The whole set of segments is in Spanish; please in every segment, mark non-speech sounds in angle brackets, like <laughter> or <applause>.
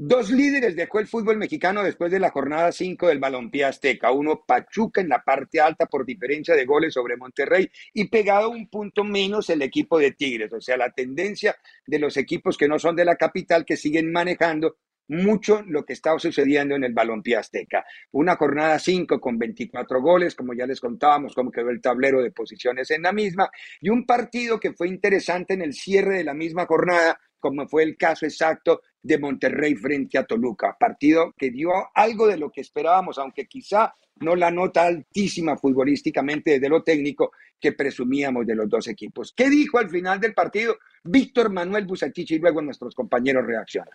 Dos líderes dejó el fútbol mexicano después de la jornada 5 del Balompié Azteca. Uno, Pachuca en la parte alta por diferencia de goles sobre Monterrey y pegado un punto menos el equipo de Tigres. O sea, la tendencia de los equipos que no son de la capital que siguen manejando mucho lo que está sucediendo en el Balompié Azteca. Una jornada 5 con 24 goles, como ya les contábamos cómo quedó el tablero de posiciones en la misma, y un partido que fue interesante en el cierre de la misma jornada, como fue el caso exacto de Monterrey frente a Toluca. Partido que dio algo de lo que esperábamos, aunque quizá no la nota altísima futbolísticamente desde lo técnico que presumíamos de los dos equipos. ¿Qué dijo al final del partido Víctor Manuel Busachich y luego nuestros compañeros reaccionan?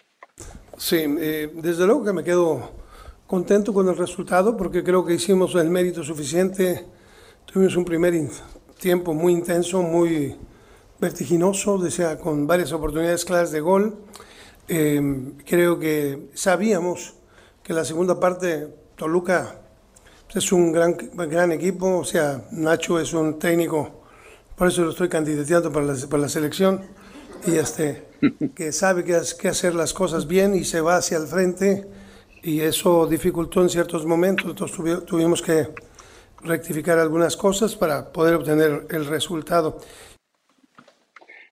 Sí, eh, desde luego que me quedo contento con el resultado porque creo que hicimos el mérito suficiente. Tuvimos un primer tiempo muy intenso, muy vertiginoso, o con varias oportunidades claras de gol. Em, creo que sabíamos que la segunda parte, Toluca es un gran, gran equipo, o sea, Nacho es un técnico, por eso lo estoy candidateando para la, para la selección, y este, <laughs> que sabe que, que hacer las cosas bien y se va hacia el frente, y eso dificultó en ciertos momentos, entonces tuvimos que rectificar algunas cosas para poder obtener el resultado.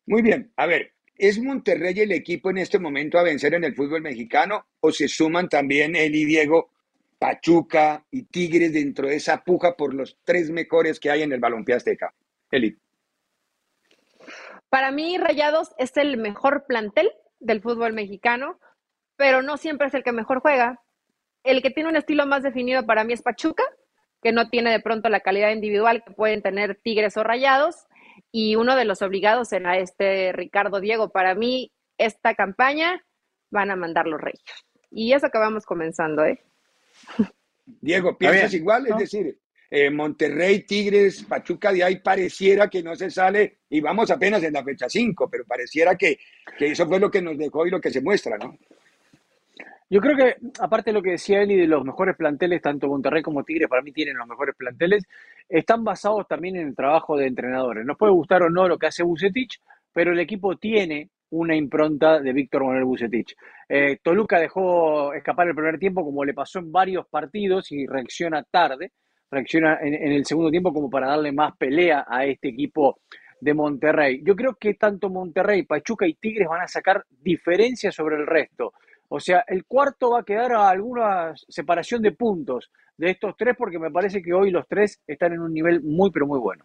Muy bien, a ver, ¿Es Monterrey el equipo en este momento a vencer en el fútbol mexicano o se suman también él Diego, Pachuca y Tigres dentro de esa puja por los tres mejores que hay en el balompié azteca? Eli. Para mí, Rayados es el mejor plantel del fútbol mexicano, pero no siempre es el que mejor juega. El que tiene un estilo más definido para mí es Pachuca, que no tiene de pronto la calidad individual que pueden tener Tigres o Rayados y uno de los obligados era este Ricardo Diego. Para mí, esta campaña van a mandar los reyes. Y eso que vamos comenzando, ¿eh? Diego, ¿piensas igual? Es decir, eh, Monterrey, Tigres, Pachuca, de ahí pareciera que no se sale, y vamos apenas en la fecha 5, pero pareciera que, que eso fue lo que nos dejó y lo que se muestra, ¿no? Yo creo que, aparte de lo que decía Eli de los mejores planteles, tanto Monterrey como Tigres para mí tienen los mejores planteles, están basados también en el trabajo de entrenadores. Nos puede gustar o no lo que hace Bucetich, pero el equipo tiene una impronta de Víctor Manuel Bucetich. Eh, Toluca dejó escapar el primer tiempo como le pasó en varios partidos y reacciona tarde, reacciona en, en el segundo tiempo como para darle más pelea a este equipo de Monterrey. Yo creo que tanto Monterrey, Pachuca y Tigres van a sacar diferencias sobre el resto. O sea, el cuarto va a quedar a alguna separación de puntos de estos tres porque me parece que hoy los tres están en un nivel muy, pero muy bueno.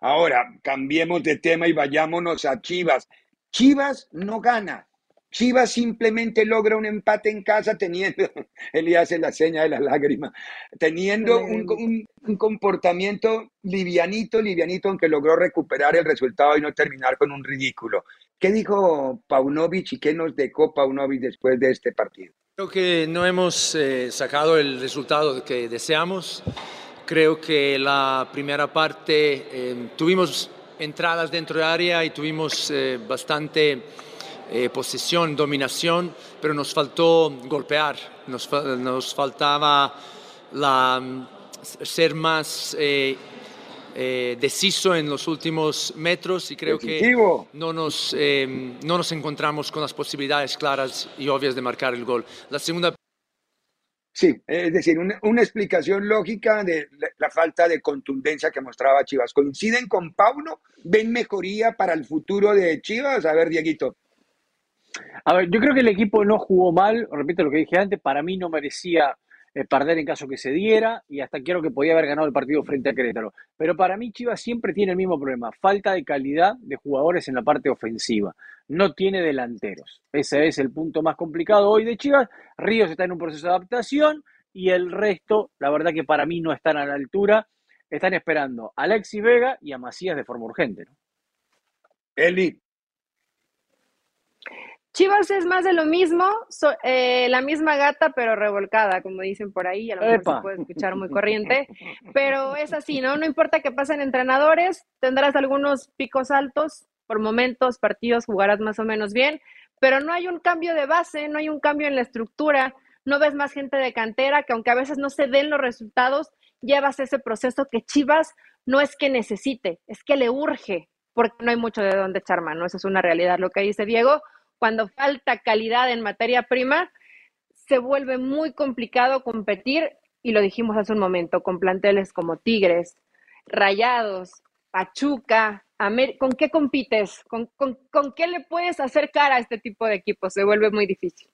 Ahora, cambiemos de tema y vayámonos a Chivas. Chivas no gana. Chivas simplemente logra un empate en casa teniendo, <laughs> él hace la seña de la lágrima, teniendo un, un, comportamiento livianito, livianito, aunque logró recuperar el resultado y no terminar con un ridículo. ¿Qué dijo Paunovic y qué nos dejó Paunovic después de este partido? Creo que no hemos eh, sacado el resultado que deseamos. Creo que la primera parte eh, tuvimos entradas dentro de área y tuvimos eh, bastante posesión, dominación, pero nos faltó golpear, nos, faltaba ser más eh, deciso en los últimos metros y creo que no nos, eh, no nos encontramos con las posibilidades claras y obvias de marcar el gol. La segunda... Sí, es decir, una, una explicación lógica de la, falta de contundencia que mostraba Chivas. ¿Coinciden con Pauno? ¿Ven mejoría para el futuro de Chivas? A ver, Dieguito. A ver, yo creo que el equipo no jugó mal, repito lo que dije antes, para mí no merecía eh, perder en caso que se diera y hasta quiero que podía haber ganado el partido frente a Querétaro. Pero para mí Chivas siempre tiene el mismo problema, falta de calidad de jugadores en la parte ofensiva. No tiene delanteros. Ese es el punto más complicado hoy de Chivas. Ríos está en un proceso de adaptación y el resto, la verdad que para mí no están a la altura. Están esperando a Alexi Vega y a Macías de forma urgente. ¿no? Eli, Chivas es más de lo mismo, eh, la misma gata pero revolcada, como dicen por ahí, a lo mejor se puede escuchar muy corriente, pero es así, ¿no? No importa que pasen entrenadores, tendrás algunos picos altos, por momentos, partidos jugarás más o menos bien, pero no hay un cambio de base, no hay un cambio en la estructura, no ves más gente de cantera que aunque a veces no se den los resultados, llevas ese proceso que Chivas no es que necesite, es que le urge, porque no hay mucho de dónde echar mano, eso es una realidad. Lo que dice Diego, cuando falta calidad en materia prima, se vuelve muy complicado competir, y lo dijimos hace un momento, con planteles como Tigres, Rayados, Pachuca, ¿con qué compites? ¿Con, con qué le puedes hacer cara a este tipo de equipos? Se vuelve muy difícil.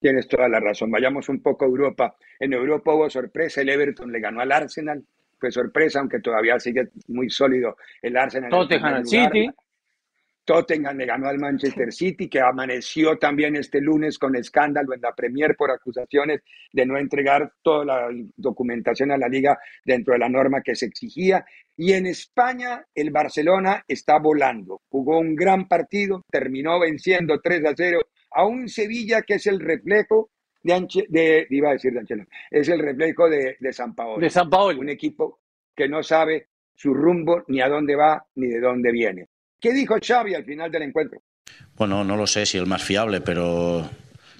Tienes toda la razón. Vayamos un poco a Europa. En Europa hubo sorpresa. El Everton le ganó al Arsenal. Fue sorpresa, aunque todavía sigue muy sólido el Arsenal. Tottenham City. Tottenham le ganó al Manchester City, que amaneció también este lunes con escándalo en la Premier por acusaciones de no entregar toda la documentación a la liga dentro de la norma que se exigía. Y en España, el Barcelona está volando. Jugó un gran partido, terminó venciendo 3 a 0 a un Sevilla que es el reflejo de, de iba a decir de es el reflejo de, de San Paolo. De San Paolo. Un equipo que no sabe su rumbo, ni a dónde va, ni de dónde viene. ¿Qué dijo Xavi al final del encuentro? Bueno, no lo sé si el más fiable, pero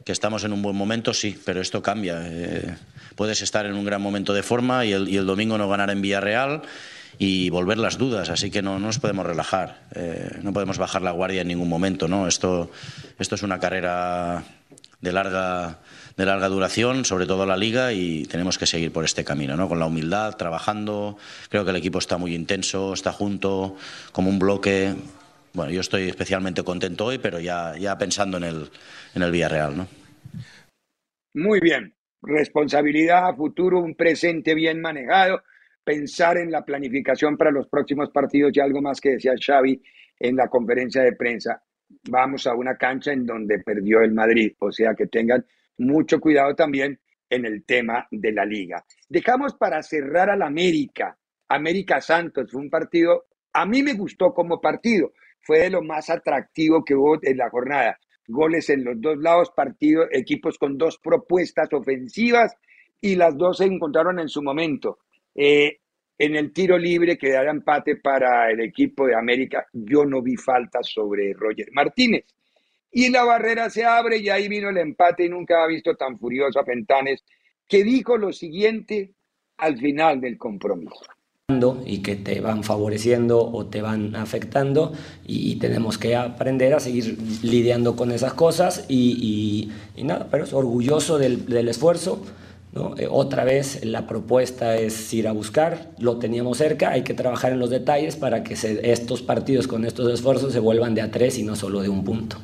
que estamos en un buen momento, sí, pero esto cambia. Eh, puedes estar en un gran momento de forma y el, y el domingo no ganar en Villarreal y volver las dudas, así que no, nos podemos relajar, eh, no podemos bajar la guardia en ningún momento, ¿no? Esto, esto es una carrera de larga, de larga duración, sobre todo la liga, y tenemos que seguir por este camino, ¿no? Con la humildad, trabajando. Creo que el equipo está muy intenso, está junto, como un bloque. Bueno, yo estoy especialmente contento hoy, pero ya, ya pensando en el, en el Villarreal, ¿no? Muy bien. Responsabilidad a futuro, un presente bien manejado pensar en la planificación para los próximos partidos y algo más que decía Xavi en la conferencia de prensa. Vamos a una cancha en donde perdió el Madrid, o sea que tengan mucho cuidado también en el tema de la liga. Dejamos para cerrar al América. América Santos fue un partido, a mí me gustó como partido, fue de lo más atractivo que hubo en la jornada. Goles en los dos lados, partidos, equipos con dos propuestas ofensivas y las dos se encontraron en su momento. Eh, en el tiro libre que da empate para el equipo de América, yo no vi falta sobre Roger Martínez. Y la barrera se abre y ahí vino el empate y nunca ha visto tan furioso a Fentanes, que dijo lo siguiente al final del compromiso y que te van favoreciendo o te van afectando y, tenemos que aprender a seguir lidiando con esas cosas y, nada, pero es orgulloso del, del esfuerzo, eh, otra vez la propuesta es ir a buscar, lo teníamos cerca, hay que trabajar en los detalles para que estos partidos con estos esfuerzos se vuelvan de a tres y no solo de un punto.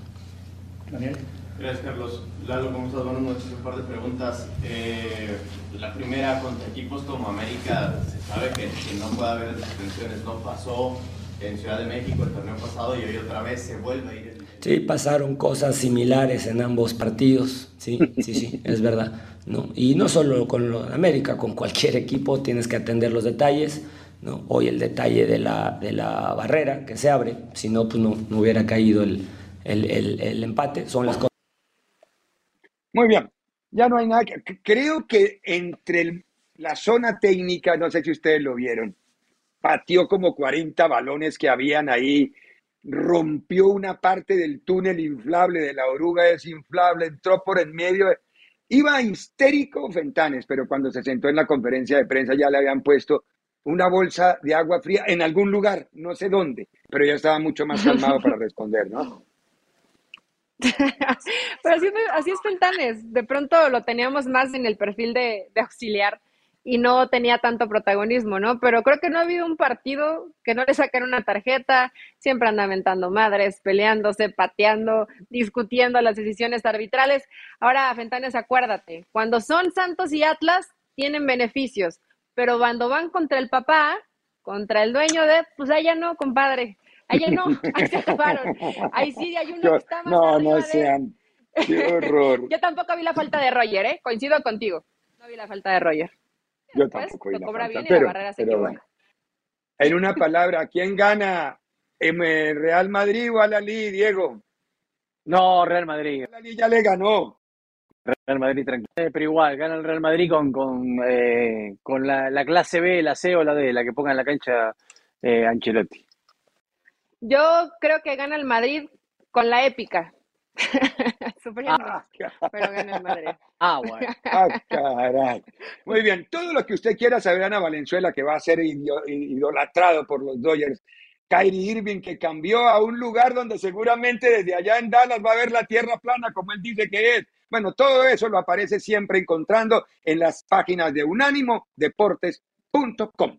Daniel. Gracias, Carlos. Lalo, ¿cómo estás? Buenas noches. Un par de preguntas. Eh, la primera, contra equipos como América, se sabe que, no puede haber detenciones. No pasó en Ciudad de México el torneo pasado y hoy otra vez se vuelve a ir. Sí, pasaron cosas similares en ambos partidos. Sí, sí, sí, es verdad. ¿no? Y no solo con América, con cualquier equipo tienes que atender los detalles. ¿no? Hoy el detalle de la, de la barrera que se abre, si no, pues no, no hubiera caído el, el, el, el, empate. Son las cosas. Muy bien, ya no hay nada que... Creo que entre la zona técnica, no sé si ustedes lo vieron, pateó como 40 balones que habían ahí, rompió una parte del túnel inflable de la oruga desinflable, entró por en medio. Iba histérico Fentanes, pero cuando se sentó en la conferencia de prensa ya le habían puesto una bolsa de agua fría en algún lugar, no sé dónde, pero ya estaba mucho más calmado para <laughs> responder, ¿no? Pero así, es Fentanes, de pronto lo teníamos más en el perfil de, de auxiliar y no tenía tanto protagonismo, ¿no? Pero creo que no ha habido un partido que no le saquen una tarjeta, siempre anda aventando madres, peleándose, pateando, discutiendo las decisiones arbitrales. Ahora, Fentanes, acuérdate, cuando son Santos y Atlas, tienen beneficios, pero cuando van contra el papá, contra el dueño de, pues allá no, compadre, allá no, <laughs> ahí se acabaron. Ahí sí hay uno que está más No, no sean, qué <laughs> horror. Yo tampoco vi la falta de Roger, ¿eh? Coincido contigo, no vi la falta de Roger. Yo tampoco. Lo cobra bien pero, la pero bueno. En una palabra, ¿quién gana? ¿En ¿Real Madrid o Alalí, Diego? No, Real Madrid. Alalí ya le ganó. Real Madrid tranquilo. Pero igual, gana el Real Madrid con, con, eh, con la, la, clase B, la C o la D, la que ponga en la cancha eh, Ancelotti. Yo creo que gana el Madrid con la épica. <laughs> Sufriendo, Ah, pero gana el Madrid. Ah, bueno. <laughs> Ah, caray. Muy bien, todo lo que usted quiera saber, Ana Valenzuela, que va a ser idolatrado por los Dodgers. Kyrie Irving, que cambió a un lugar donde seguramente desde allá en Dallas va a ver la tierra plana, como él dice que es. Bueno, todo eso lo aparece siempre encontrando en las páginas de unánimodeportes.com.